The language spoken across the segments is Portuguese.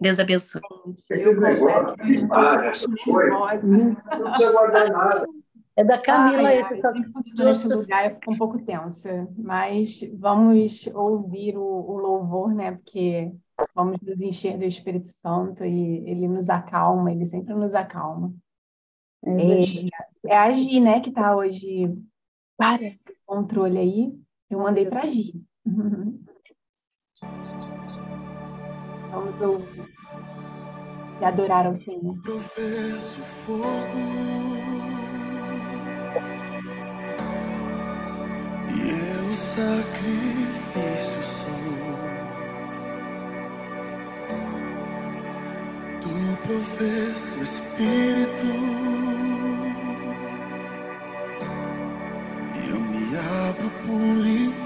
Deus abençoe. Eu. Não precisa guardar nada. É da Camila ai, eu nesse lugar eu fico um pouco tensa, mas vamos ouvir o, o louvor, né? Porque vamos nos encher do Espírito Santo e ele nos acalma, ele sempre nos acalma. É, é a Gi, né, que está hoje Para. controle aí. Eu mandei para a Gi. Vamos ouvir e adorar ao Senhor. Professo fogo e eu sacrifício sou. Tu professo Espírito e eu me abro por inteiro.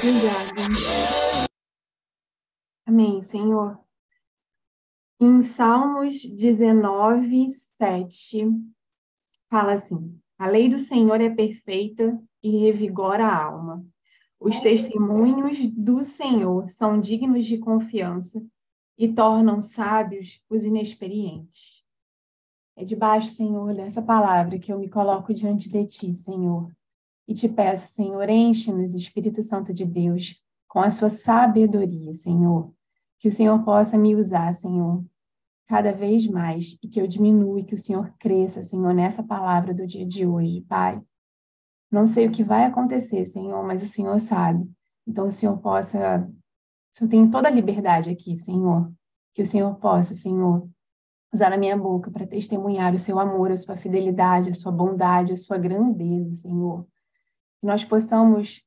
Obrigada. Amém, Senhor. Em Salmos 19, 7, fala assim: A lei do Senhor é perfeita e revigora a alma. Os testemunhos do Senhor são dignos de confiança e tornam sábios os inexperientes. É debaixo, Senhor, dessa palavra que eu me coloco diante de Ti, Senhor. E te peço, Senhor, enche-nos, Espírito Santo de Deus, com a sua sabedoria, Senhor. Que o Senhor possa me usar, Senhor, cada vez mais, e que eu diminua e que o Senhor cresça, Senhor, nessa palavra do dia de hoje, Pai. Não sei o que vai acontecer, Senhor, mas o Senhor sabe. Então, o Senhor possa. O Senhor tem toda a liberdade aqui, Senhor. Que o Senhor possa, Senhor, usar a minha boca para testemunhar o seu amor, a sua fidelidade, a sua bondade, a sua grandeza, Senhor. Que nós possamos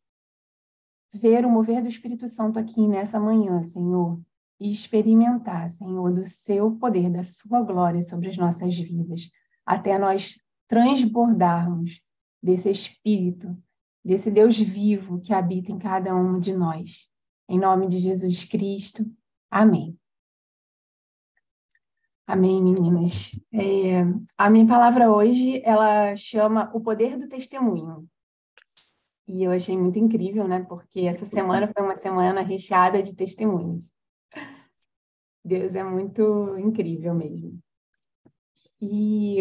ver o mover do Espírito Santo aqui nessa manhã, Senhor, e experimentar, Senhor, do seu poder, da sua glória sobre as nossas vidas, até nós transbordarmos desse Espírito, desse Deus vivo que habita em cada um de nós. Em nome de Jesus Cristo. Amém. Amém, meninas. É, a minha palavra hoje, ela chama o poder do testemunho. E eu achei muito incrível, né? Porque essa semana foi uma semana recheada de testemunhos. Deus é muito incrível mesmo. E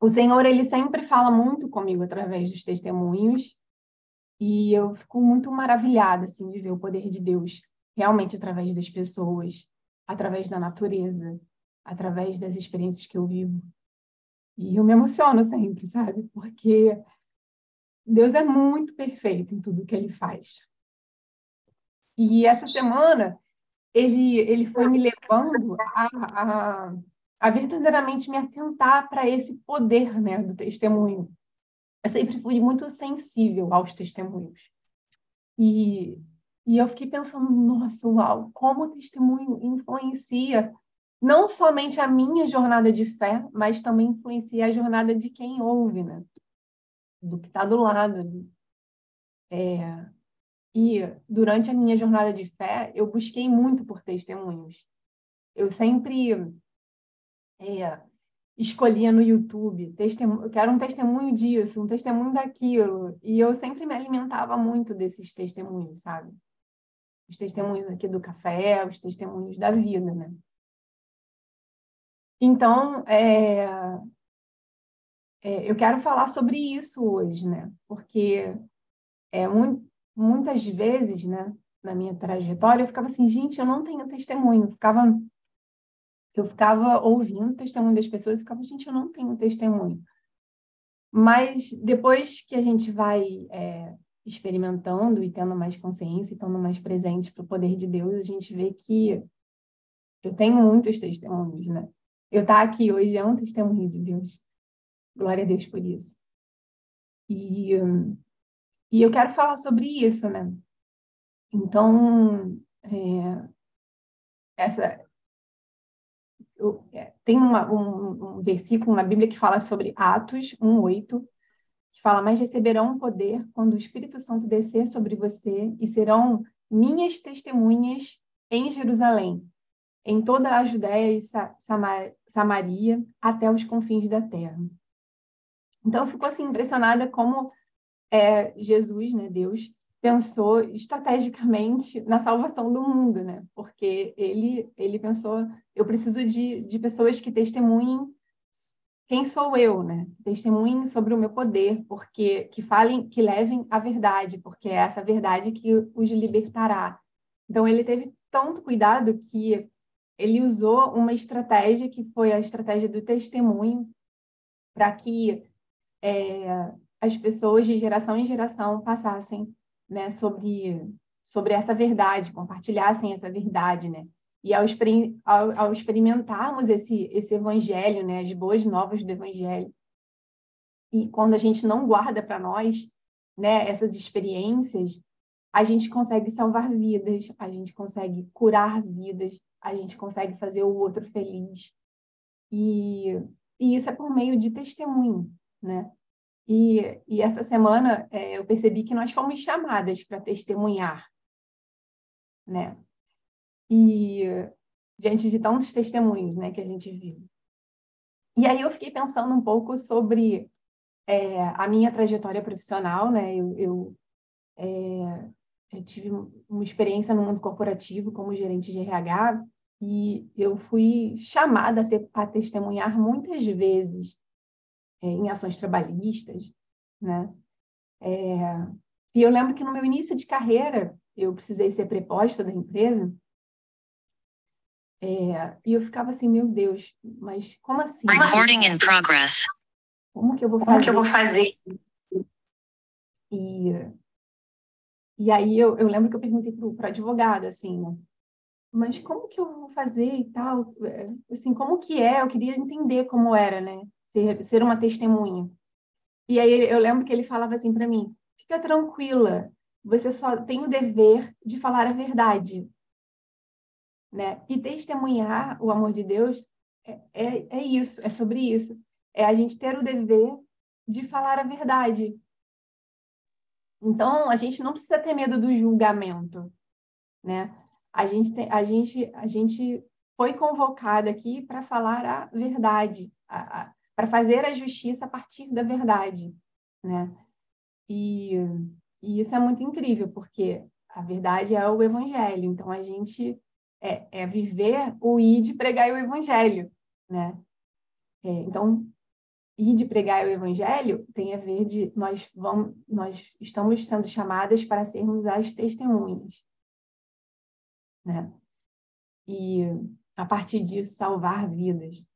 o Senhor, ele sempre fala muito comigo através dos testemunhos. E eu fico muito maravilhada, assim, de ver o poder de Deus realmente através das pessoas, através da natureza, através das experiências que eu vivo. E eu me emociono sempre, sabe? Porque Deus é muito perfeito em tudo que ele faz. E essa semana ele ele foi me levando a, a, a verdadeiramente me atentar para esse poder, né, do testemunho. Eu sempre fui muito sensível aos testemunhos. E e eu fiquei pensando, nossa, uau, como o testemunho influencia não somente a minha jornada de fé, mas também influencia a jornada de quem ouve, né? Do que está do lado. É... E durante a minha jornada de fé, eu busquei muito por testemunhos. Eu sempre é, escolhia no YouTube, testemunho, eu quero um testemunho disso, um testemunho daquilo. E eu sempre me alimentava muito desses testemunhos, sabe? Os testemunhos aqui do café, os testemunhos da vida, né? Então, é, é, eu quero falar sobre isso hoje, né? Porque é, mu muitas vezes, né, na minha trajetória, eu ficava assim, gente, eu não tenho testemunho. Eu ficava, eu ficava ouvindo o testemunho das pessoas e ficava, gente, eu não tenho testemunho. Mas depois que a gente vai é, experimentando e tendo mais consciência e estando mais presente para o poder de Deus, a gente vê que eu tenho muitos testemunhos, né? Eu estar aqui hoje é um testemunho de Deus. Glória a Deus por isso. E, e eu quero falar sobre isso, né? Então, é, essa, eu, é, tem uma, um, um, versículo na Bíblia que fala sobre Atos 1,8, que fala: Mas receberão poder quando o Espírito Santo descer sobre você e serão minhas testemunhas em Jerusalém, em toda a Judéia e Samaria, até os confins da terra. Então, ficou assim impressionada como é, Jesus, né, Deus, pensou estrategicamente na salvação do mundo, né? Porque ele ele pensou, eu preciso de, de pessoas que testemunhem quem sou eu, né? Testemunhem sobre o meu poder, porque que falem, que levem a verdade, porque é essa verdade que os libertará. Então ele teve tanto cuidado que ele usou uma estratégia que foi a estratégia do testemunho para que é, as pessoas de geração em geração passassem né, sobre, sobre essa verdade, compartilhassem essa verdade, né? E ao, ao, ao experimentarmos esse, esse evangelho, né, as boas novas do evangelho, e quando a gente não guarda para nós, né, essas experiências, a gente consegue salvar vidas, a gente consegue curar vidas, a gente consegue fazer o outro feliz. E, e isso é por meio de testemunho, né? E, e essa semana é, eu percebi que nós fomos chamadas para testemunhar, né? E diante de tantos testemunhos, né, que a gente viu. E aí eu fiquei pensando um pouco sobre é, a minha trajetória profissional, né? Eu, eu, é, eu tive uma experiência no mundo corporativo como gerente de RH e eu fui chamada a, a testemunhar muitas vezes é, em ações trabalhistas, né? É, e eu lembro que no meu início de carreira eu precisei ser preposta da empresa é, e eu ficava assim, meu Deus, mas como assim? Recording in progress. Como que eu vou Como fazer? que eu vou fazer? E, e aí eu, eu lembro que eu perguntei para o advogado, assim, né? Mas como que eu vou fazer e tal? É, Assim, como que é? Eu queria entender como era, né? Ser, ser uma testemunha. E aí eu lembro que ele falava assim para mim: fica tranquila, você só tem o dever de falar a verdade. Né? E testemunhar o amor de Deus é, é, é isso, é sobre isso. É a gente ter o dever de falar a verdade. Então, a gente não precisa ter medo do julgamento, né? A gente, tem, a gente, a gente foi convocado aqui para falar a verdade, para fazer a justiça a partir da verdade, né? E, e isso é muito incrível, porque a verdade é o evangelho. Então, a gente é, é viver o ir pregar o evangelho, né? É, então, ir de pregar o evangelho tem a ver de nós vamos nós estamos sendo chamadas para sermos as testemunhas, né? E a partir disso salvar vidas.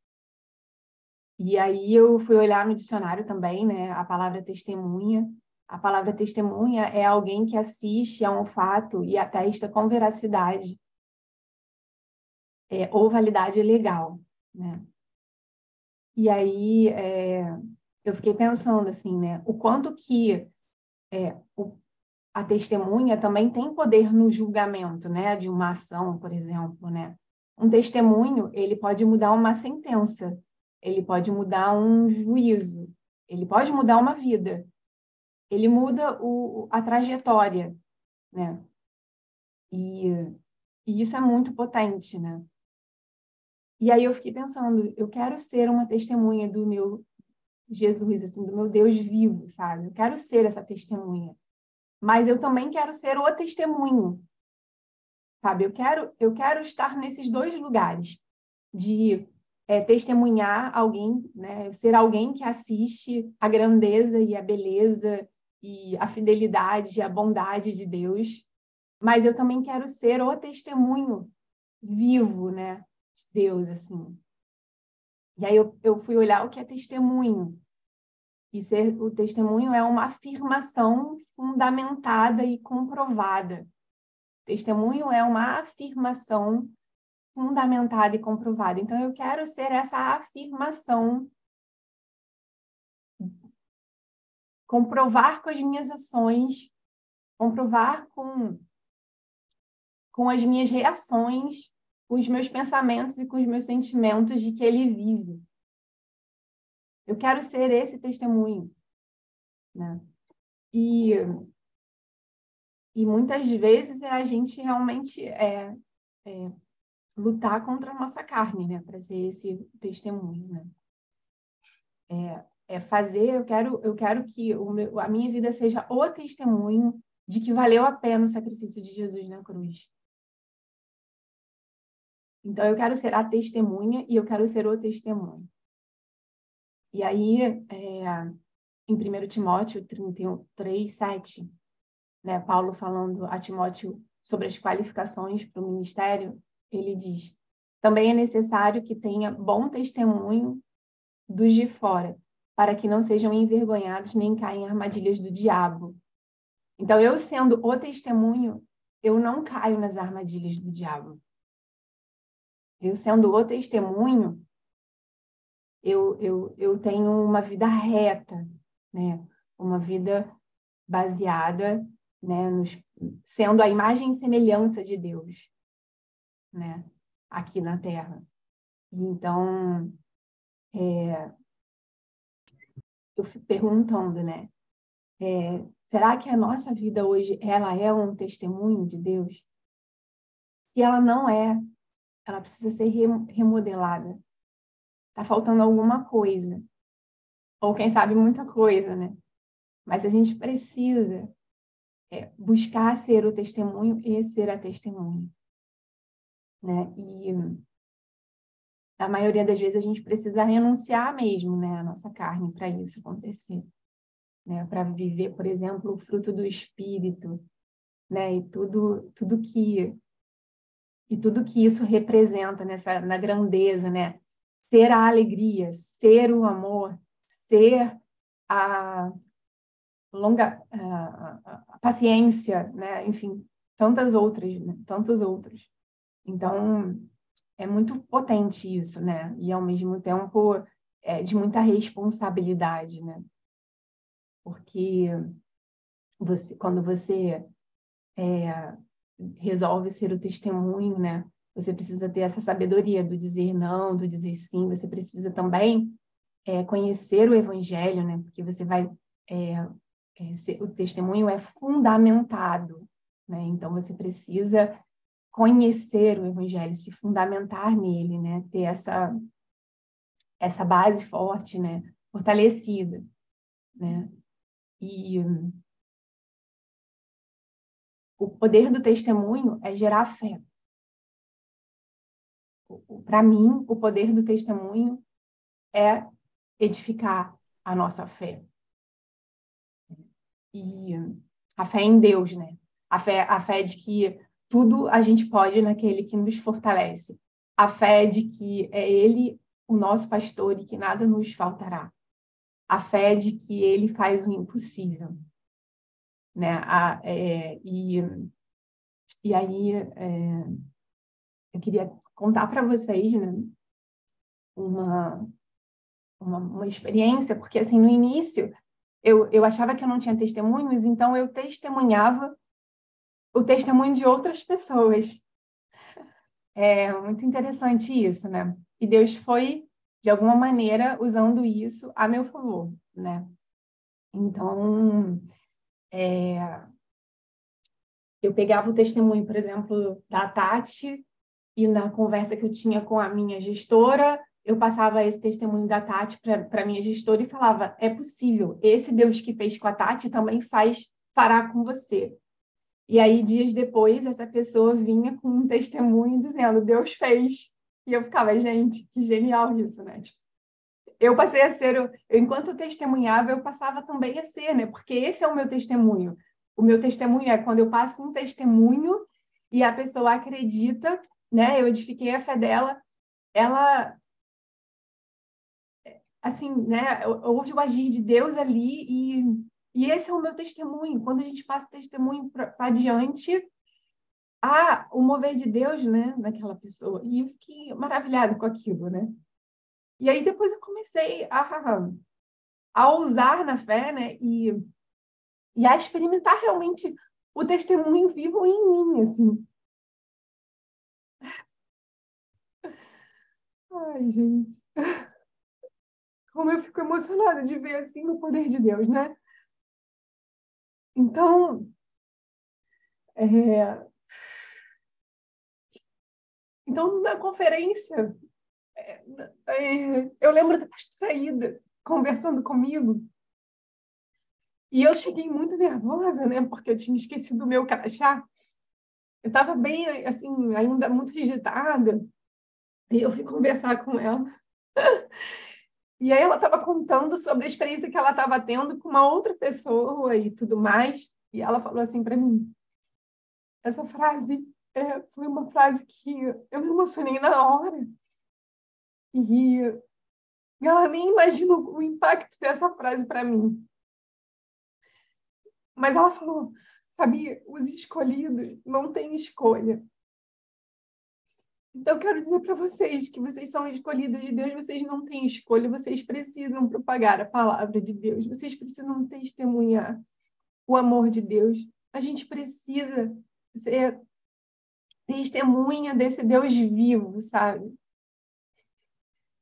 E aí eu fui olhar no dicionário também, né? A palavra testemunha. A palavra testemunha é alguém que assiste a um fato e atesta com veracidade é, ou validade legal, né? E aí é, eu fiquei pensando assim, né? O quanto que é, o, a testemunha também tem poder no julgamento, né? De uma ação, por exemplo, né? Um testemunho ele pode mudar uma sentença, ele pode mudar um juízo, ele pode mudar uma vida, ele muda o, a trajetória, né? E, e isso é muito potente, né? E aí eu fiquei pensando, eu quero ser uma testemunha do meu Jesus, assim, do meu Deus vivo, sabe? Eu quero ser essa testemunha. Mas eu também quero ser o testemunho, sabe? Eu quero, eu quero estar nesses dois lugares de é, testemunhar alguém, né? Ser alguém que assiste a grandeza e a beleza e a fidelidade e a bondade de Deus, mas eu também quero ser o testemunho vivo, né? de Deus, assim. E aí eu, eu fui olhar o que é testemunho. E ser, o testemunho é uma afirmação fundamentada e comprovada. Testemunho é uma afirmação fundamentada e comprovada. Então, eu quero ser essa afirmação, comprovar com as minhas ações, comprovar com, com as minhas reações com os meus pensamentos e com os meus sentimentos de que ele vive. Eu quero ser esse testemunho. Né? E, e muitas vezes a gente realmente é, é lutar contra a nossa carne, né? Para ser esse testemunho, né? É, é fazer, eu quero, eu quero que o meu, a minha vida seja o testemunho de que valeu a pena o sacrifício de Jesus na cruz. Então, eu quero ser a testemunha e eu quero ser o testemunho. E aí, é, em 1 Timóteo 33, 7, né, Paulo falando a Timóteo sobre as qualificações para o ministério, ele diz: também é necessário que tenha bom testemunho dos de fora, para que não sejam envergonhados nem caem em armadilhas do diabo. Então, eu sendo o testemunho, eu não caio nas armadilhas do diabo. Eu sendo o testemunho, eu, eu, eu tenho uma vida reta, né? Uma vida baseada, né? Nos, sendo a imagem e semelhança de Deus, né? Aqui na Terra. Então, é, eu fico perguntando, né? É, será que a nossa vida hoje ela é um testemunho de Deus? Se ela não é, ela precisa ser remodelada. Está faltando alguma coisa. Ou quem sabe muita coisa, né? Mas a gente precisa é, buscar ser o testemunho e ser a testemunha. Né? E a maioria das vezes a gente precisa renunciar mesmo né, a nossa carne para isso acontecer. Né? Para viver, por exemplo, o fruto do Espírito, né? E tudo, tudo que e tudo que isso representa nessa na grandeza, né? Ser a alegria, ser o amor, ser a longa a, a paciência, né? Enfim, tantas outras, né? tantos outros. Então, é muito potente isso, né? E ao mesmo tempo é de muita responsabilidade, né? Porque você, quando você é, resolve ser o testemunho, né? Você precisa ter essa sabedoria do dizer não, do dizer sim. Você precisa também é, conhecer o Evangelho, né? Porque você vai é, é, o testemunho é fundamentado, né? Então você precisa conhecer o Evangelho, se fundamentar nele, né? Ter essa essa base forte, né? Fortalecida, né? E o poder do testemunho é gerar fé. Para mim, o poder do testemunho é edificar a nossa fé. E a fé em Deus, né? A fé, a fé de que tudo a gente pode naquele que nos fortalece. A fé de que é Ele o nosso pastor e que nada nos faltará. A fé de que Ele faz o impossível né? A, é, e, e aí é, eu queria contar para vocês, né? Uma, uma, uma experiência, porque assim no início eu, eu achava que eu não tinha testemunhos, então eu testemunhava o testemunho de outras pessoas. É muito interessante isso, né? E Deus foi, de alguma maneira, usando isso a meu favor, né? Então, é, eu pegava o testemunho, por exemplo, da Tati, e na conversa que eu tinha com a minha gestora, eu passava esse testemunho da Tati para a minha gestora e falava: é possível, esse Deus que fez com a Tati também faz, fará com você. E aí, dias depois, essa pessoa vinha com um testemunho dizendo: Deus fez. E eu ficava, gente, que genial isso, né? Tipo, eu passei a ser, eu, enquanto eu testemunhava, eu passava também a ser, né? Porque esse é o meu testemunho. O meu testemunho é quando eu passo um testemunho e a pessoa acredita, né? Eu edifiquei a fé dela, ela assim, né, houve o agir de Deus ali e, e esse é o meu testemunho. Quando a gente passa o testemunho para adiante, há o mover de Deus, né, naquela pessoa. E eu fiquei maravilhada com aquilo, né? E aí depois eu comecei a, a ousar na fé, né? E, e a experimentar realmente o testemunho vivo em mim, assim. Ai, gente. Como eu fico emocionada de ver assim o poder de Deus, né? Então, é... então na conferência é, eu lembro da distraída conversando comigo. E eu cheguei muito nervosa, né? Porque eu tinha esquecido o meu crachá. Eu estava bem, assim, ainda muito agitada. E eu fui conversar com ela. E aí ela estava contando sobre a experiência que ela estava tendo com uma outra pessoa e tudo mais. E ela falou assim para mim: essa frase é, foi uma frase que eu me emocionei na hora. E ela nem imaginou o impacto dessa frase para mim. Mas ela falou, sabia, os escolhidos não têm escolha. Então, quero dizer para vocês que vocês são escolhidos de Deus, vocês não têm escolha, vocês precisam propagar a palavra de Deus, vocês precisam testemunhar o amor de Deus. A gente precisa ser testemunha desse Deus vivo, sabe?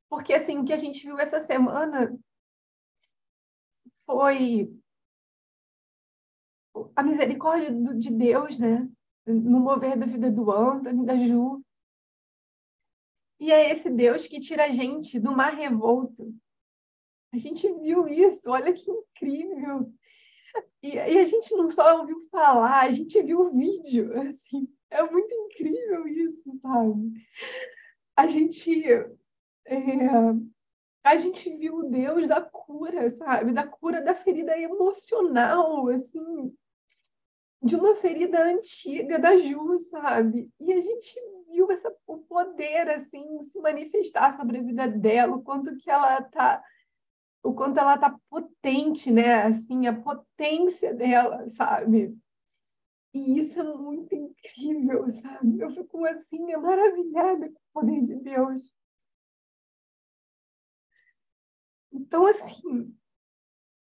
Porque, assim, o que a gente viu essa semana foi a misericórdia de Deus, né? No mover da vida do Anthony, da Ju. E é esse Deus que tira a gente do mar revolto. A gente viu isso, olha que incrível. E, e a gente não só ouviu falar, a gente viu o vídeo, assim. É muito incrível isso, sabe? A gente é, a gente viu o Deus da cura, sabe? Da cura da ferida emocional, assim, de uma ferida antiga da Ju, sabe? E a gente viu essa, o poder, assim, se manifestar sobre a vida dela, o quanto que ela tá, o quanto ela tá potente, né? Assim, a potência dela, sabe? E isso é muito incrível, sabe? Eu fico assim, maravilhada com o poder de Deus. Então, assim,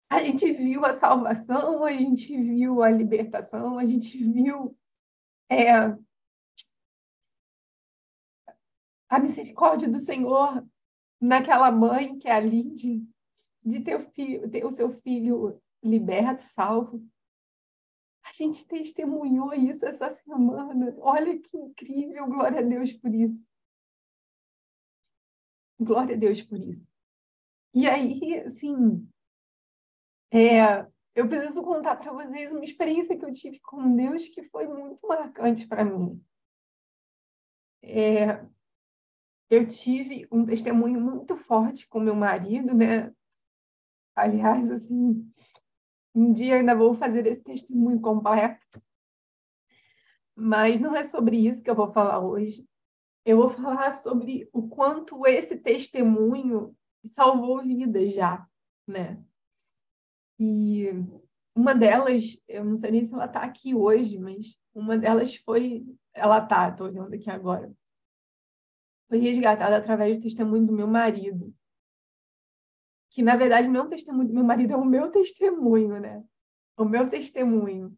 a gente viu a salvação, a gente viu a libertação, a gente viu é, a misericórdia do Senhor naquela mãe que é a Lide, de ter o, filho, ter o seu filho liberto, salvo. A gente testemunhou isso essa semana. Olha que incrível, glória a Deus por isso. Glória a Deus por isso. E aí, assim, é, eu preciso contar para vocês uma experiência que eu tive com Deus que foi muito marcante para mim. É, eu tive um testemunho muito forte com meu marido, né? Aliás, assim, um dia ainda vou fazer esse testemunho completo. Mas não é sobre isso que eu vou falar hoje. Eu vou falar sobre o quanto esse testemunho salvou vidas já, né? E uma delas, eu não sei nem se ela está aqui hoje, mas uma delas foi, ela tá, estou olhando aqui agora. Foi resgatada através do testemunho do meu marido. Que na verdade não é um testemunho do meu marido, é o meu testemunho, né? O meu testemunho.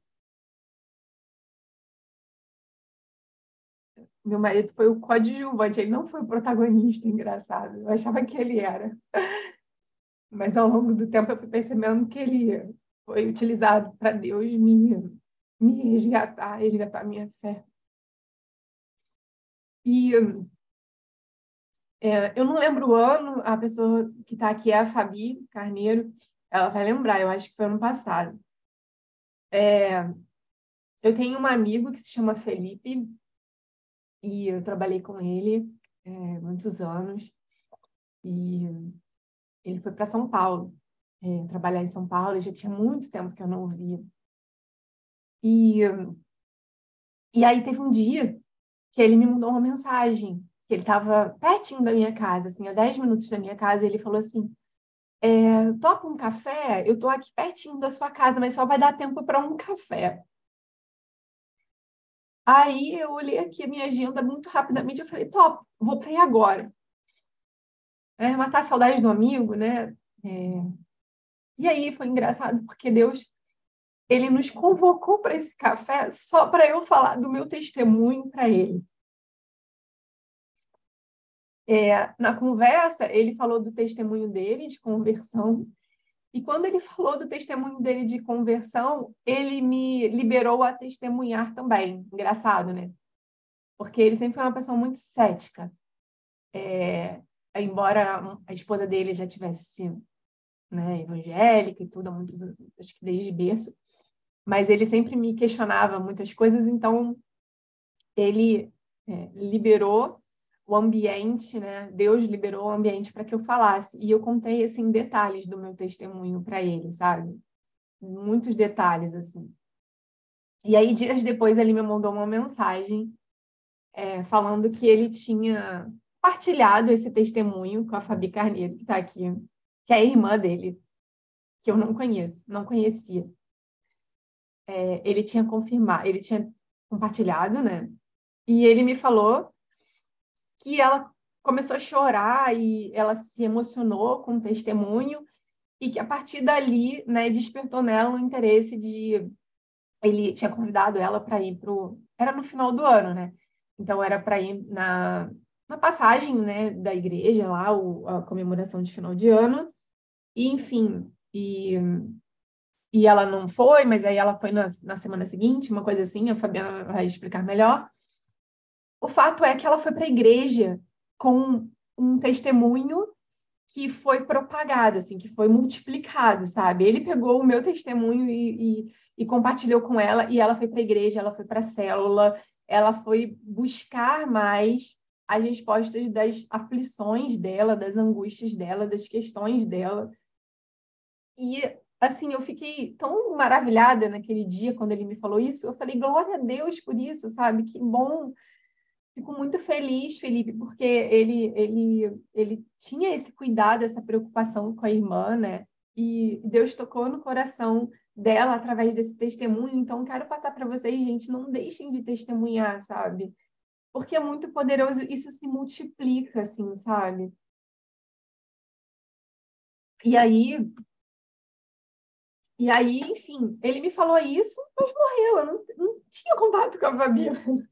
Meu marido foi o coadjuvante, ele não foi o protagonista, engraçado. Eu achava que ele era. Mas ao longo do tempo eu fui percebendo que ele foi utilizado para Deus me, me resgatar, resgatar minha fé. E é, eu não lembro o ano, a pessoa que está aqui é a Fabi Carneiro, ela vai lembrar, eu acho que foi ano passado. É, eu tenho um amigo que se chama Felipe, e eu trabalhei com ele é, muitos anos, e ele foi para São Paulo, é, trabalhar em São Paulo, já tinha muito tempo que eu não o via. E, e aí teve um dia que ele me mandou uma mensagem, que ele estava pertinho da minha casa, assim, a 10 minutos da minha casa, ele falou assim, é, topa um café? Eu estou aqui pertinho da sua casa, mas só vai dar tempo para um café. Aí eu olhei aqui a minha agenda muito rapidamente, eu falei, top, vou para aí agora. É, matar a saudade do amigo, né? É... E aí foi engraçado, porque Deus, ele nos convocou para esse café só para eu falar do meu testemunho para ele. É, na conversa, ele falou do testemunho dele de conversão, e quando ele falou do testemunho dele de conversão, ele me liberou a testemunhar também. Engraçado, né? Porque ele sempre foi uma pessoa muito cética. É, embora a esposa dele já tivesse né, evangélica e tudo, acho que desde berço, mas ele sempre me questionava muitas coisas, então ele é, liberou o ambiente, né? Deus liberou o ambiente para que eu falasse. E eu contei assim detalhes do meu testemunho para ele, sabe? Muitos detalhes assim. E aí dias depois ele me mandou uma mensagem é, falando que ele tinha partilhado esse testemunho com a Fabi Carneiro que está aqui, que é a irmã dele, que eu não conheço, não conhecia. É, ele tinha confirmado, ele tinha compartilhado, né? E ele me falou que ela começou a chorar e ela se emocionou com o testemunho e que a partir dali, né, despertou nela o interesse de ele tinha convidado ela para ir pro era no final do ano, né? Então era para ir na, na passagem, né, da igreja lá, o, a comemoração de final de ano. E enfim, e e ela não foi, mas aí ela foi na, na semana seguinte, uma coisa assim, a Fabiana vai explicar melhor. O fato é que ela foi para a igreja com um testemunho que foi propagado, assim, que foi multiplicado, sabe? Ele pegou o meu testemunho e, e, e compartilhou com ela, e ela foi para a igreja, ela foi para a célula, ela foi buscar mais as respostas das aflições dela, das angústias dela, das questões dela. E assim, eu fiquei tão maravilhada naquele dia quando ele me falou isso. Eu falei, glória a Deus por isso, sabe? Que bom. Fico muito feliz, Felipe, porque ele, ele, ele tinha esse cuidado, essa preocupação com a irmã, né? E Deus tocou no coração dela através desse testemunho. Então, quero passar para vocês, gente, não deixem de testemunhar, sabe? Porque é muito poderoso, isso se multiplica, assim, sabe? E aí, e aí, enfim, ele me falou isso, mas morreu. Eu não, não tinha contato com a Fabiana.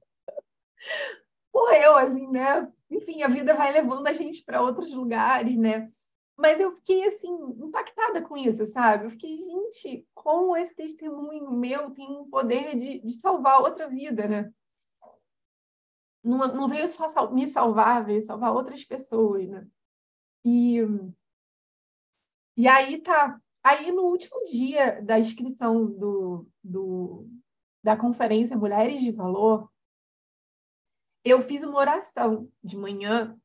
Morreu, assim, né? Enfim, a vida vai levando a gente para outros lugares, né? Mas eu fiquei, assim, impactada com isso, sabe? Eu fiquei, gente, como esse testemunho meu tem um poder de, de salvar outra vida, né? Não, não veio só sal me salvar, veio salvar outras pessoas, né? E, e aí tá, Aí, no último dia da inscrição do, do, da conferência Mulheres de Valor, eu fiz uma oração de manhã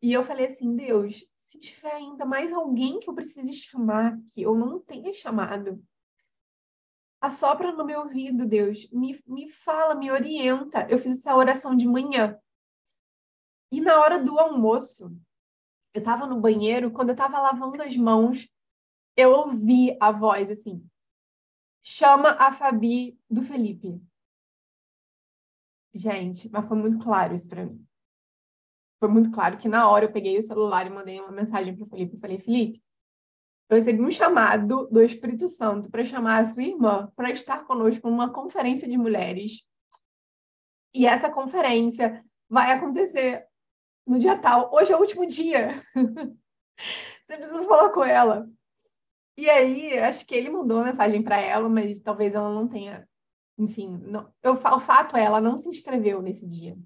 e eu falei assim: Deus, se tiver ainda mais alguém que eu precise chamar, que eu não tenha chamado, assopra no meu ouvido, Deus, me, me fala, me orienta. Eu fiz essa oração de manhã. E na hora do almoço, eu estava no banheiro, quando eu estava lavando as mãos, eu ouvi a voz assim: chama a Fabi do Felipe. Gente, mas foi muito claro isso para mim. Foi muito claro que na hora eu peguei o celular e mandei uma mensagem para o Felipe. Eu falei: Felipe, eu recebi um chamado do Espírito Santo para chamar a sua irmã para estar conosco numa conferência de mulheres. E essa conferência vai acontecer no dia tal. Hoje é o último dia. Você precisa falar com ela. E aí, acho que ele mandou uma mensagem para ela, mas talvez ela não tenha. Enfim, não... Eu, o fato é, ela não se inscreveu nesse dia.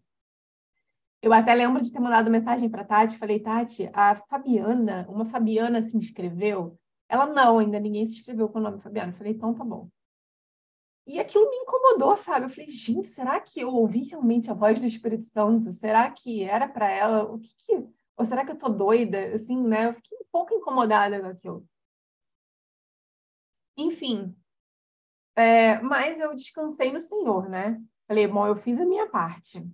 Eu até lembro de ter mandado mensagem para Tati, falei, Tati, a Fabiana, uma Fabiana se inscreveu? Ela não, ainda ninguém se inscreveu com o nome Fabiana. Eu falei, então tá bom. E aquilo me incomodou, sabe? Eu falei, gente, será que eu ouvi realmente a voz do Espírito Santo? Será que era para ela? O que que... Ou será que eu tô doida? Assim, né? Eu fiquei um pouco incomodada com aquilo. Enfim, é, mas eu descansei no Senhor, né? Falei, bom, eu fiz a minha parte.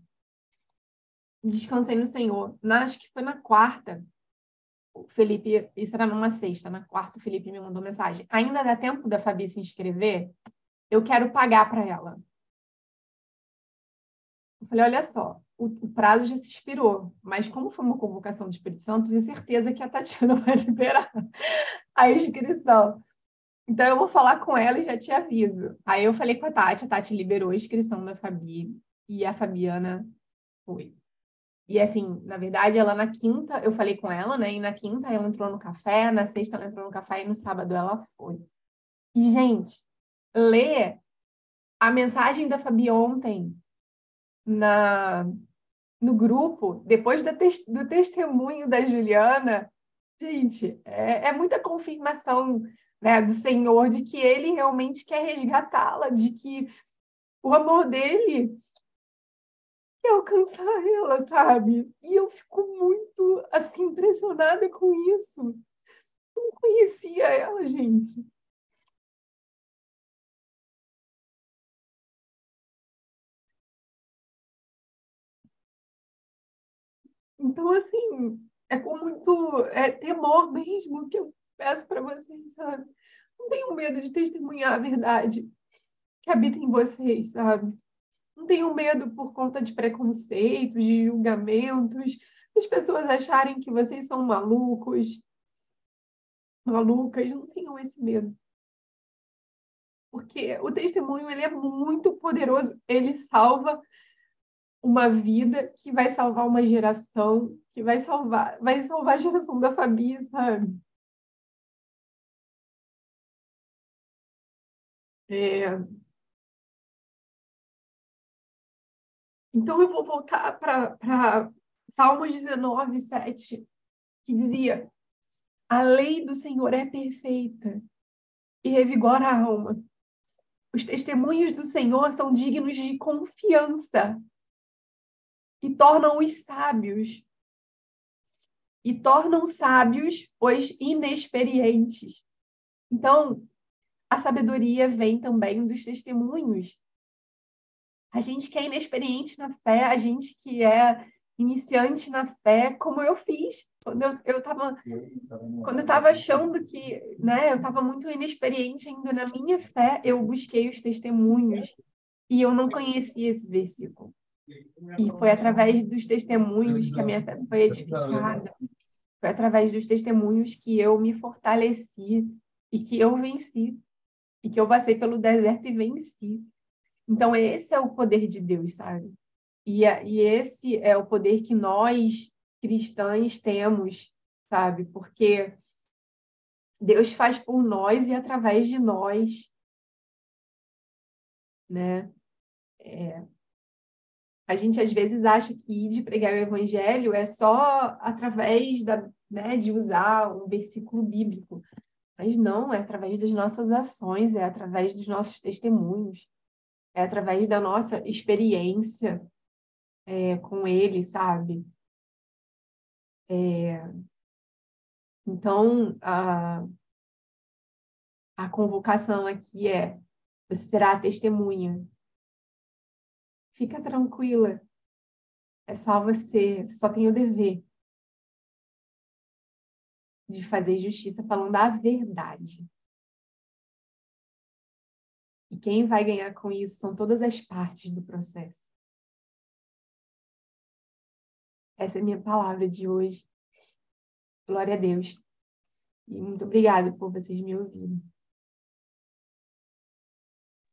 Descansei no Senhor. Na, acho que foi na quarta. O Felipe, isso era numa sexta, na quarta o Felipe me mandou mensagem. Ainda dá tempo da Fabi se inscrever? Eu quero pagar para ela. Eu falei, olha só, o, o, prazo já se expirou, mas como foi uma convocação do Espírito Santo, tenho certeza que a Tatiana vai liberar a inscrição. Então, eu vou falar com ela e já te aviso. Aí eu falei com a Tati, a Tati liberou a inscrição da Fabi e a Fabiana foi. E assim, na verdade, ela na quinta, eu falei com ela, né? E na quinta ela entrou no café, na sexta ela entrou no café e no sábado ela foi. E, gente, ler a mensagem da Fabi ontem na, no grupo, depois do, te do testemunho da Juliana, gente, é, é muita confirmação né, do Senhor, de que ele realmente quer resgatá-la, de que o amor dele quer alcançar ela, sabe? E eu fico muito assim impressionada com isso. Eu não conhecia ela, gente. Então, assim, é com muito é, temor mesmo que eu peço para vocês, sabe? Não tenham medo de testemunhar a verdade que habita em vocês, sabe? Não tenham medo por conta de preconceitos, de julgamentos, das pessoas acharem que vocês são malucos, malucas. Não tenham esse medo. Porque o testemunho ele é muito poderoso. Ele salva uma vida que vai salvar uma geração, que vai salvar, vai salvar a geração da Fabi, sabe? É, Então eu vou voltar para Salmos 19, 7, que dizia: A lei do Senhor é perfeita e revigora a alma. Os testemunhos do Senhor são dignos de confiança e tornam os sábios. E tornam sábios os inexperientes. Então, a sabedoria vem também dos testemunhos a gente que é inexperiente na fé, a gente que é iniciante na fé, como eu fiz quando eu, eu tava quando eu estava achando que, né, eu estava muito inexperiente ainda na minha fé, eu busquei os testemunhos e eu não conhecia esse versículo. E foi através dos testemunhos que a minha fé foi edificada. Foi através dos testemunhos que eu me fortaleci e que eu venci. E que eu passei pelo deserto e venci. Então, esse é o poder de Deus, sabe? E, e esse é o poder que nós, cristãos, temos, sabe? Porque Deus faz por nós e através de nós, né? É, a gente às vezes acha que ir de pregar o evangelho é só através da, né, de usar um versículo bíblico. Mas não, é através das nossas ações, é através dos nossos testemunhos é através da nossa experiência é, com ele, sabe? É, então, a, a convocação aqui é: você será a testemunha. Fica tranquila. É só você, você só tem o dever de fazer justiça falando a verdade. E quem vai ganhar com isso são todas as partes do processo. Essa é a minha palavra de hoje. Glória a Deus. E muito obrigada por vocês me ouvirem.